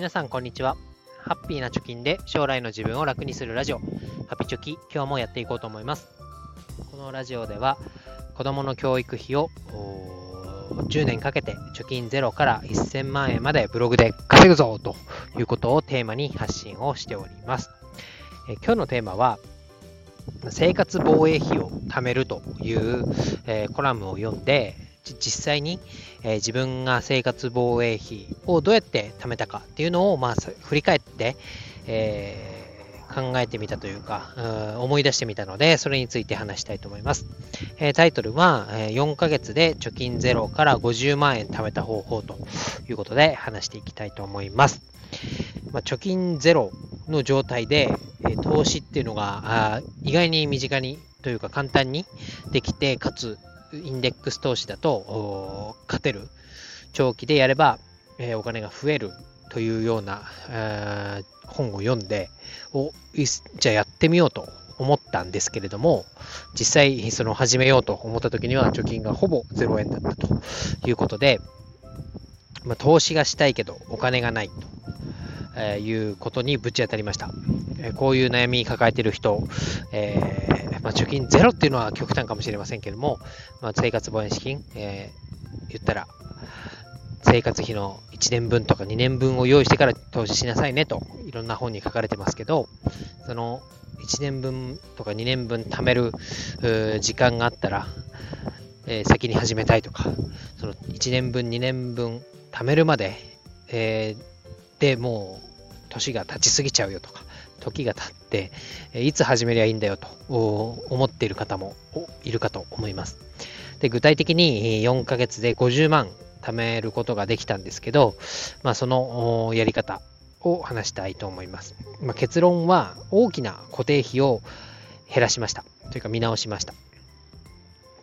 皆さんこんにちは。ハッピーな貯金で将来の自分を楽にするラジオ、ハピチョキ、今日もやっていこうと思います。このラジオでは子供の教育費を10年かけて貯金ゼロから1000万円までブログで稼ぐぞということをテーマに発信をしております。え今日のテーマは生活防衛費を貯めるという、えー、コラムを読んで実際に、えー、自分が生活防衛費をどうやって貯めたかっていうのを、まあ、振り返って、えー、考えてみたというか、う思い出してみたので、それについて話したいと思います。えー、タイトルは、え4ヶ月で貯金ゼロから50万円貯めた方法ということで話していきたいと思います。まあ、貯金ゼロの状態で、え投資っていうのが意外に身近にというか簡単にできて、かつインデックス投資だと勝てる長期でやれば、えー、お金が増えるというような、えー、本を読んでおじゃあやってみようと思ったんですけれども実際その始めようと思った時には貯金がほぼ0円だったということで、まあ、投資がしたいけどお金がないと。いうことにぶち当たりました。こういう悩み抱えてる人、えー、まあ、貯金ゼロっていうのは極端かもしれませんけども、まあ、生活防衛資金、え言ったら、生活費の1年分とか2年分を用意してから投資しなさいねと、いろんな本に書かれてますけど、その1年分とか2年分貯める時間があったら、えー、先に始めたいとか、その1年分、2年分貯めるまで、えー、でもう年が経ちすぎちゃうよとか、時が経って、いつ始めりゃいいんだよと思っている方もいるかと思います。で具体的に4ヶ月で50万貯めることができたんですけど、まあ、そのやり方を話したいと思います。まあ、結論は大きな固定費を減らしました。というか見直しました。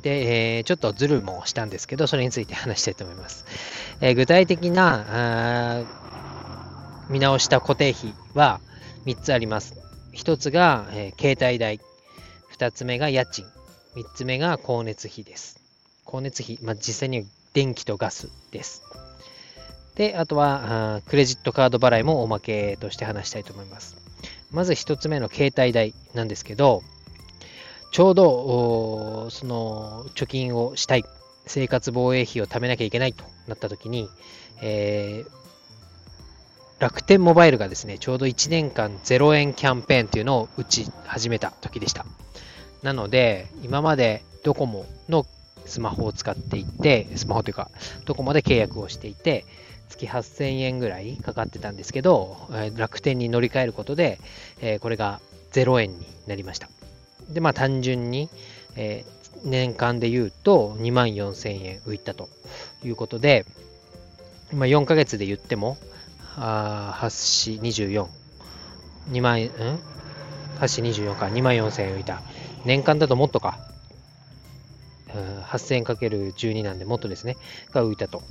で、えー、ちょっとズルもしたんですけど、それについて話したいと思います。えー、具体的な見直した固定費は3つあります。1つが、えー、携帯代、2つ目が家賃、3つ目が光熱費です。光熱費、まあ、実際には電気とガスです。で、あとはあクレジットカード払いもおまけとして話したいと思います。まず1つ目の携帯代なんですけど、ちょうどその貯金をしたい、生活防衛費を貯めなきゃいけないとなった時に、えー、楽天モバイルがですね、ちょうど1年間0円キャンペーンっていうのを打ち始めた時でした。なので、今までドコモのスマホを使っていて、スマホというか、ドコモで契約をしていて、月8000円ぐらいかかってたんですけど、楽天に乗り換えることで、これが0円になりました。で、まあ単純に、年間で言うと2万4000円浮いたということで、まあ、4ヶ月で言っても、あ8市24。2万円、ん ?8 市24か。2万4000円浮いた。年間だともっとか。8000円かける12なんでもっとですね。が浮いたと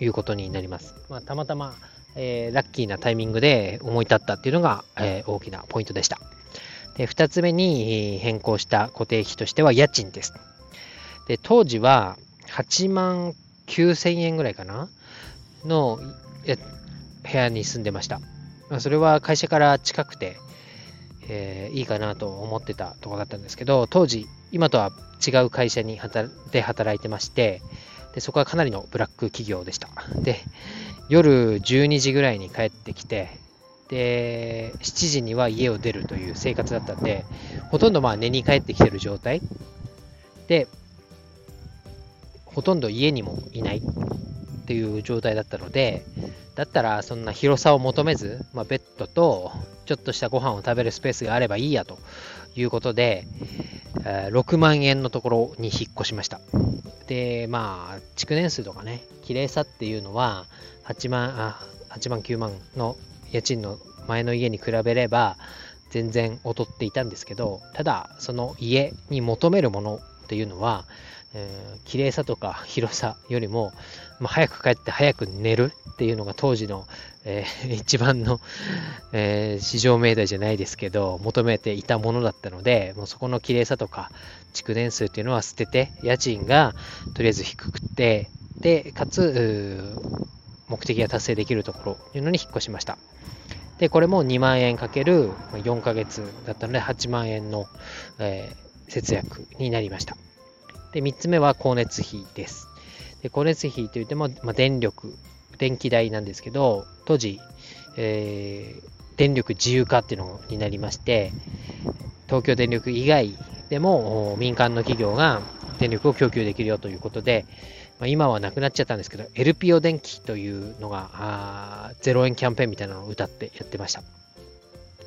いうことになります。まあ、たまたま、えー、ラッキーなタイミングで思い立ったっていうのが、えー、大きなポイントでした。で、2つ目に変更した固定費としては家賃です。で、当時は8万9000円ぐらいかな？の部屋に住んでました。ま、それは会社から近くて、えー、いいかなと思ってたとこだったんですけど、当時、今とは違う会社にで働いてまして、でそこはかなりのブラック企業でした。で、夜12時ぐらいに帰ってきて、で、7時には家を出るという生活だったんで、ほとんどまあ寝に帰ってきてる状態で、ほとんど家にもいないっていう状態だったので、だったらそんな広さを求めず、まあ、ベッドとちょっとしたご飯を食べるスペースがあればいいやということで、6万円のところに引っ越しました。で、まあ、築年数とかね、綺麗さっていうのは、8万、あ、8万、9万の家賃の前の家に比べれば、全然劣っていたんですけど、ただ、その家に求めるものっていうのは、えー、綺麗さとか広さよりも、まあ、早く帰って早く寝るっていうのが当時の、えー、一番の、えー、市場命題じゃないですけど、求めていたものだったので、もうそこの綺麗さとか、築年数っていうのは捨てて、家賃がとりあえず低くて、で、かつ、目的が達成できるところというのに引っ越しました。で、これも2万円かける4ヶ月だったので8万円の、えー、節約になりました。で、3つ目は光熱費です。で光熱費といっても、まあ、電力、電気代なんですけど、当時、えー、電力自由化っていうのになりまして、東京電力以外でも民間の企業が電力を供給できるよということで、まあ、今はなくなっちゃったんですけど、LPO 電気というのが、0円キャンペーンみたいなのを歌ってやってました。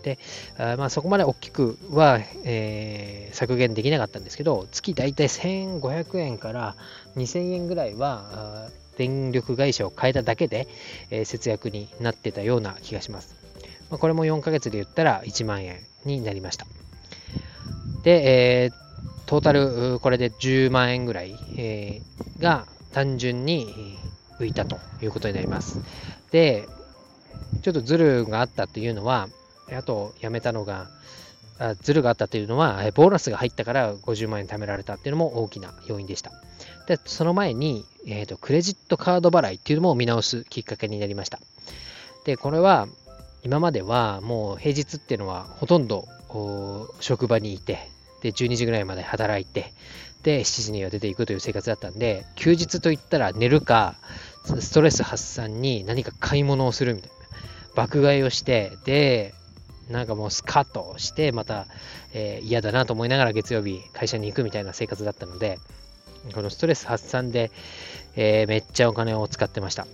で、あまあ、そこまで大きくは、えー、削減できなかったんですけど、月大体1500円から2000円ぐらいは、電力会社を変えただけで、えー、節約になってたような気がします。まあ、これも4ヶ月で言ったら1万円になりました。で、えー、トータルこれで10万円ぐらい、えー、が単純に浮いたということになります。で、ちょっとズルがあったっていうのは、あと辞めたのが、あズルがあったというのは、ボーナスが入ったから50万円貯められたっていうのも大きな要因でした。で、その前に、えーと、クレジットカード払いっていうのも見直すきっかけになりました。で、これは、今まではもう平日っていうのはほとんど職場にいて、で、12時ぐらいまで働いて、で、7時には出ていくという生活だったんで、休日といったら寝るか、ストレス発散に何か買い物をするみたいな。爆買いをして、で、なんかもうスカッとして、また、えー、嫌だなと思いながら月曜日会社に行くみたいな生活だったので、このストレス発散で、えー、めっちゃお金を使ってました。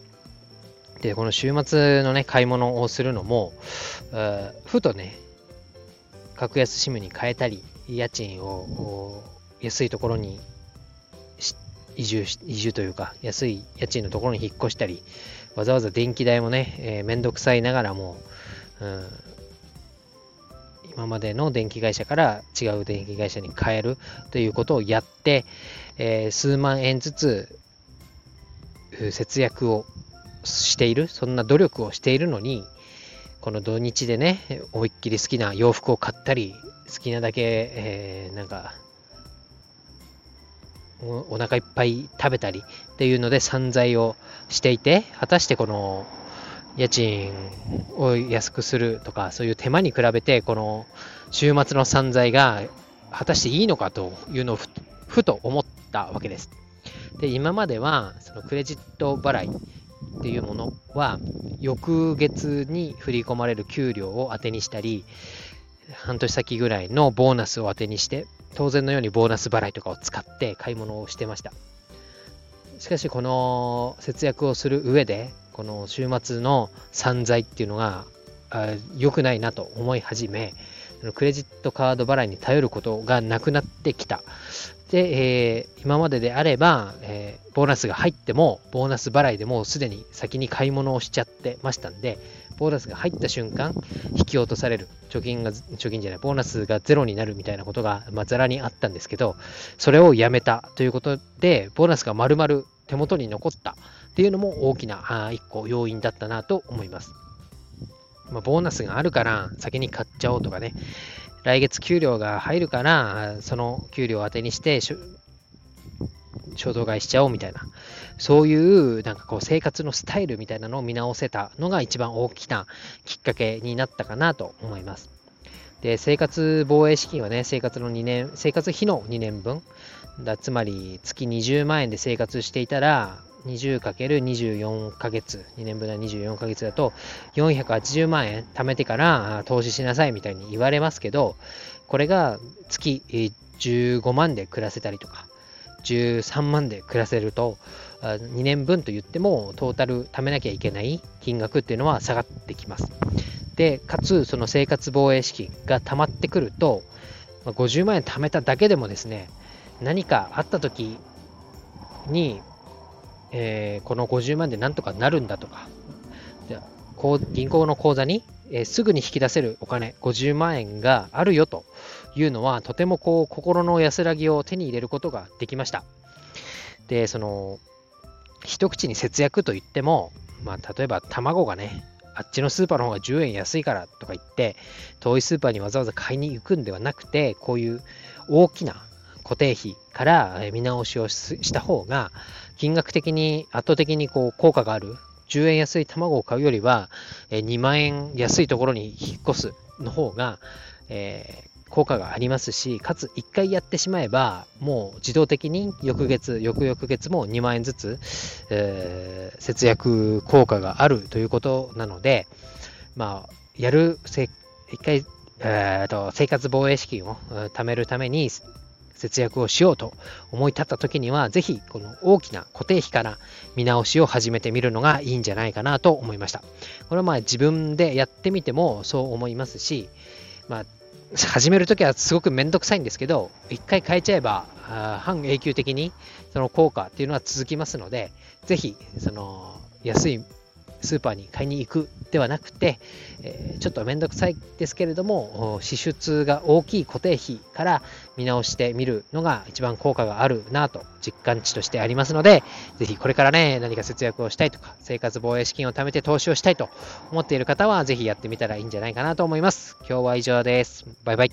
で、この週末のね、買い物をするのも、ふとね、格安 SIM に変えたり、家賃を安いところに移住移住というか、安い家賃のところに引っ越したり、わざわざ電気代もね、えー、めんどくさいながらも、うん、今までの電気会社から違う電気会社に変えるということをやって、えー、数万円ずつ節約をしている、そんな努力をしているのに、この土日でね、思いっきり好きな洋服を買ったり、好きなだけ、えー、なんか、お腹いっぱい食べたりっていうので散財をしていて、果たしてこの家賃を安くするとか、そういう手間に比べて、この週末の散財が果たしていいのかというのをふと思ったわけです。で、今までは、そのクレジット払いっていうものは、翌月に振り込まれる給料を当てにしたり、半年先ぐらいのボーナスを当てにして、当然のようにボーナス払いとかを使って買い物をしてました。しかし、この節約をする上で、この週末の散財っていうのが良くないなと思い始め、クレジットカード払いに頼ることがなくなってきた。で、えー、今までであれば、えー、ボーナスが入っても、ボーナス払いでもうすでに先に買い物をしちゃってましたんで、ボーナスが入った瞬間、引き落とされる。貯金が、貯金じゃない、ボーナスがゼロになるみたいなことが、ま、ざらにあったんですけど、それをやめたということで、ボーナスが丸々手元に残ったっていうのも大きな一個要因だったなと思います。まあ、ボーナスがあるから先に買っちゃおうとかね、来月給料が入るから、その給料を当てにして衝動買いしちゃおうみたいな、そういうなんかこう生活のスタイルみたいなのを見直せたのが一番大きなきっかけになったかなと思います。で、生活防衛資金はね、生活の2年、生活費の2年分、だつまり月20万円で生活していたら、20×24 ヶ月、2年分は24ヶ月だと、480万円貯めてから投資しなさいみたいに言われますけど、これが月15万で暮らせたりとか、13万で暮らせると、2年分と言っても、トータル貯めなきゃいけない金額っていうのは下がってきます。で、かつ、その生活防衛資金が溜まってくると、50万円貯めただけでもですね、何かあった時に、えー、この50万でなんとかなるんだとか、銀行の口座に、えー、すぐに引き出せるお金、50万円があるよというのは、とてもこう心の安らぎを手に入れることができました。で、その、一口に節約といっても、まあ、例えば卵がね、あっちのスーパーの方が10円安いからとか言って、遠いスーパーにわざわざ買いに行くんではなくて、こういう大きな固定費から見直しをした方が、金額的に圧倒的にこう効果がある10円安い卵を買うよりは、え2万円安いところに引っ越すの方が、えー、効果がありますし、かつ1回やってしまえば、もう自動的に翌月、翌々月も2万円ずつ、えー、節約効果があるということなので、まあ、やる、1回、えーと、生活防衛資金を貯めるために節約をしようと思い立った時には、ぜひこの大きな固定費から見直しを始めてみるのがいいんじゃないかなと思いました。これはまあ自分でやってみてもそう思いますし、まあ、始めるときはすごくめんどくさいんですけど、一回変えちゃえば、半永久的にその効果っていうのは続きますので、ぜひ、その安いスーパーに買いに行くではなくて、え、ちょっとめんどくさいですけれども、支出が大きい固定費から見直してみるのが一番効果があるなと実感値としてありますので、ぜひこれからね、何か節約をしたいとか、生活防衛資金を貯めて投資をしたいと思っている方は、ぜひやってみたらいいんじゃないかなと思います。今日は以上です。バイバイ。